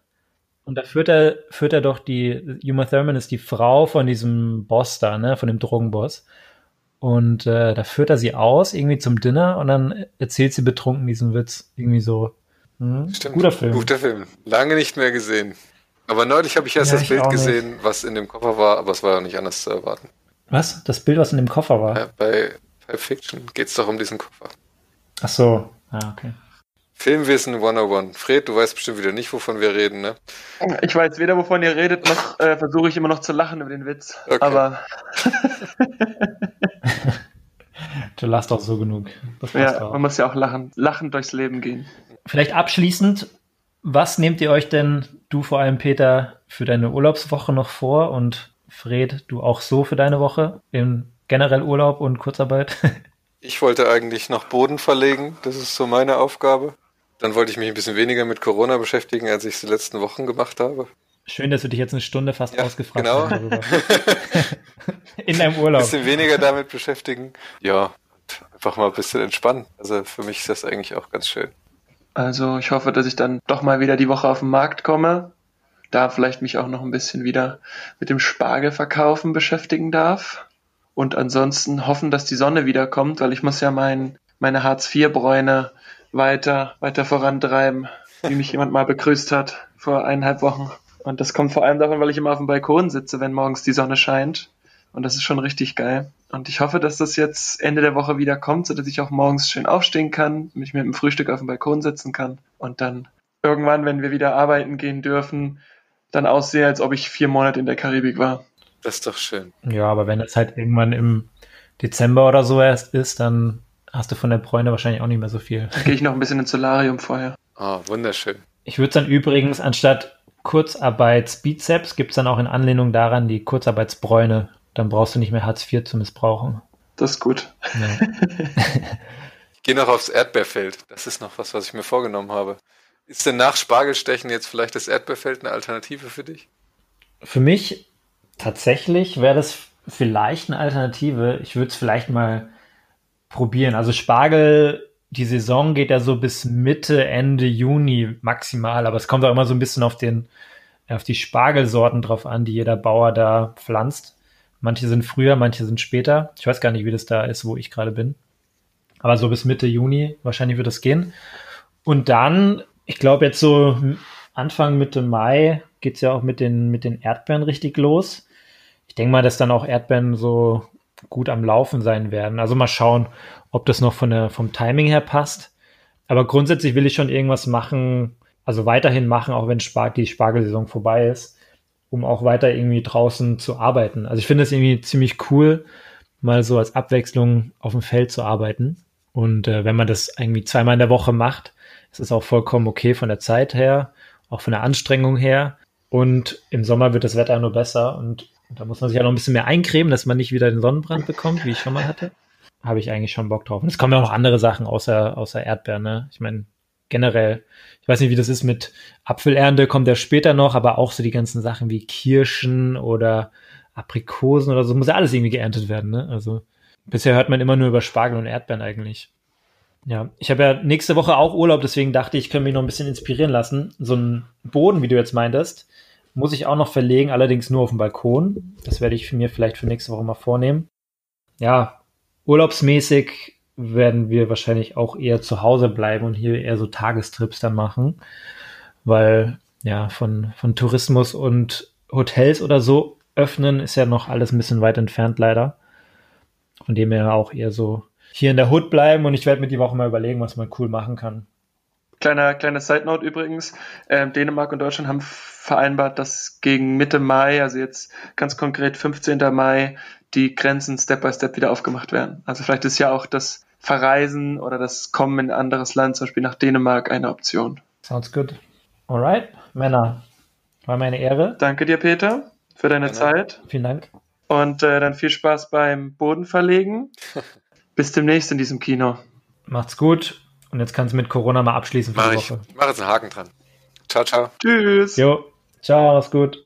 Und da führt er, führt er doch die, Uma Thurman ist die Frau von diesem Boss da, ne, von dem Drogenboss. Und äh, da führt er sie aus, irgendwie zum Dinner, und dann erzählt sie betrunken diesen Witz. Irgendwie so. Hm? Stimmt. Guter Film. Guter Film. Lange nicht mehr gesehen. Aber neulich habe ich erst ja, das Bild gesehen, was in dem Koffer war, aber es war ja nicht anders zu erwarten. Was? Das Bild, was in dem Koffer war? Ja, bei Pulp Fiction geht es doch um diesen Koffer. Ach so. Ah, okay. Filmwissen 101. Fred, du weißt bestimmt wieder nicht, wovon wir reden, ne? Ich weiß weder, wovon ihr redet, noch [LAUGHS] äh, versuche ich immer noch zu lachen über den Witz. Okay. Aber. [LAUGHS] du lachst auch so genug. ja, auch. man muss ja auch lachen, lachend durchs Leben gehen. Vielleicht abschließend, was nehmt ihr euch denn, du vor allem Peter, für deine Urlaubswoche noch vor und Fred, du auch so für deine Woche im generell Urlaub und Kurzarbeit? [LAUGHS] Ich wollte eigentlich nach Boden verlegen, das ist so meine Aufgabe. Dann wollte ich mich ein bisschen weniger mit Corona beschäftigen, als ich es die letzten Wochen gemacht habe. Schön, dass du dich jetzt eine Stunde fast ja, ausgefragt genau. hast darüber. [LAUGHS] In deinem Urlaub. Ein bisschen weniger damit beschäftigen. Ja, einfach mal ein bisschen entspannen. Also für mich ist das eigentlich auch ganz schön. Also ich hoffe, dass ich dann doch mal wieder die Woche auf den Markt komme. Da vielleicht mich auch noch ein bisschen wieder mit dem Spargelverkaufen beschäftigen darf. Und ansonsten hoffen, dass die Sonne wiederkommt, weil ich muss ja mein, meine Hartz-IV-Bräune weiter, weiter vorantreiben, wie mich jemand mal begrüßt hat vor eineinhalb Wochen. Und das kommt vor allem davon, weil ich immer auf dem Balkon sitze, wenn morgens die Sonne scheint. Und das ist schon richtig geil. Und ich hoffe, dass das jetzt Ende der Woche wieder kommt, sodass ich auch morgens schön aufstehen kann, mich mit dem Frühstück auf dem Balkon setzen kann und dann irgendwann, wenn wir wieder arbeiten gehen dürfen, dann aussehe, als ob ich vier Monate in der Karibik war. Das ist doch schön. Ja, aber wenn das halt irgendwann im Dezember oder so erst ist, dann hast du von der Bräune wahrscheinlich auch nicht mehr so viel. Dann gehe ich noch ein bisschen ins Solarium vorher. Ah, oh, wunderschön. Ich würde dann übrigens anstatt Kurzarbeitsbizeps gibt es dann auch in Anlehnung daran die Kurzarbeitsbräune. Dann brauchst du nicht mehr Hartz IV zu missbrauchen. Das ist gut. Ja. [LAUGHS] ich gehe noch aufs Erdbeerfeld. Das ist noch was, was ich mir vorgenommen habe. Ist denn nach Spargelstechen jetzt vielleicht das Erdbeerfeld eine Alternative für dich? Für mich tatsächlich wäre das vielleicht eine Alternative. Ich würde es vielleicht mal probieren. Also Spargel, die Saison geht ja so bis Mitte, Ende Juni maximal, aber es kommt auch immer so ein bisschen auf den, auf die Spargelsorten drauf an, die jeder Bauer da pflanzt. Manche sind früher, manche sind später. Ich weiß gar nicht, wie das da ist, wo ich gerade bin. Aber so bis Mitte Juni wahrscheinlich wird das gehen. Und dann, ich glaube jetzt so Anfang Mitte Mai geht es ja auch mit den, mit den Erdbeeren richtig los. Ich denke mal, dass dann auch Erdbeeren so gut am Laufen sein werden. Also mal schauen, ob das noch von der, vom Timing her passt. Aber grundsätzlich will ich schon irgendwas machen, also weiterhin machen, auch wenn Spar die Spargelsaison vorbei ist, um auch weiter irgendwie draußen zu arbeiten. Also ich finde es irgendwie ziemlich cool, mal so als Abwechslung auf dem Feld zu arbeiten. Und äh, wenn man das irgendwie zweimal in der Woche macht, ist es auch vollkommen okay von der Zeit her, auch von der Anstrengung her. Und im Sommer wird das Wetter nur besser und da muss man sich ja noch ein bisschen mehr eincremen, dass man nicht wieder den Sonnenbrand bekommt, wie ich schon mal hatte. Habe ich eigentlich schon Bock drauf. Und es kommen ja auch noch andere Sachen außer, außer Erdbeeren, ne? Ich meine, generell, ich weiß nicht, wie das ist mit Apfelernte, kommt ja später noch, aber auch so die ganzen Sachen wie Kirschen oder Aprikosen oder so, muss ja alles irgendwie geerntet werden, ne? Also bisher hört man immer nur über Spargel und Erdbeeren eigentlich. Ja, ich habe ja nächste Woche auch Urlaub, deswegen dachte ich, ich könnte mich noch ein bisschen inspirieren lassen. So ein Boden, wie du jetzt meintest, muss ich auch noch verlegen, allerdings nur auf dem Balkon. Das werde ich mir vielleicht für nächste Woche mal vornehmen. Ja, urlaubsmäßig werden wir wahrscheinlich auch eher zu Hause bleiben und hier eher so Tagestrips dann machen, weil ja von, von Tourismus und Hotels oder so öffnen, ist ja noch alles ein bisschen weit entfernt leider. Von dem her auch eher so hier in der Hood bleiben und ich werde mir die Woche mal überlegen, was man cool machen kann. Kleiner, kleine Side Note übrigens. Ähm, Dänemark und Deutschland haben vereinbart, dass gegen Mitte Mai, also jetzt ganz konkret 15. Mai, die Grenzen Step by Step wieder aufgemacht werden. Also vielleicht ist ja auch das Verreisen oder das Kommen in ein anderes Land, zum Beispiel nach Dänemark, eine Option. Sounds good. Alright, Männer. War meine Ehre. Danke dir, Peter, für deine Gerne. Zeit. Vielen Dank. Und äh, dann viel Spaß beim Bodenverlegen. [LAUGHS] Bis demnächst in diesem Kino. Macht's gut. Und jetzt kannst du mit Corona mal abschließen für Mach die ich. Woche. Ich mache jetzt einen Haken dran. Ciao, ciao. Tschüss. Jo. Ciao, mach's gut.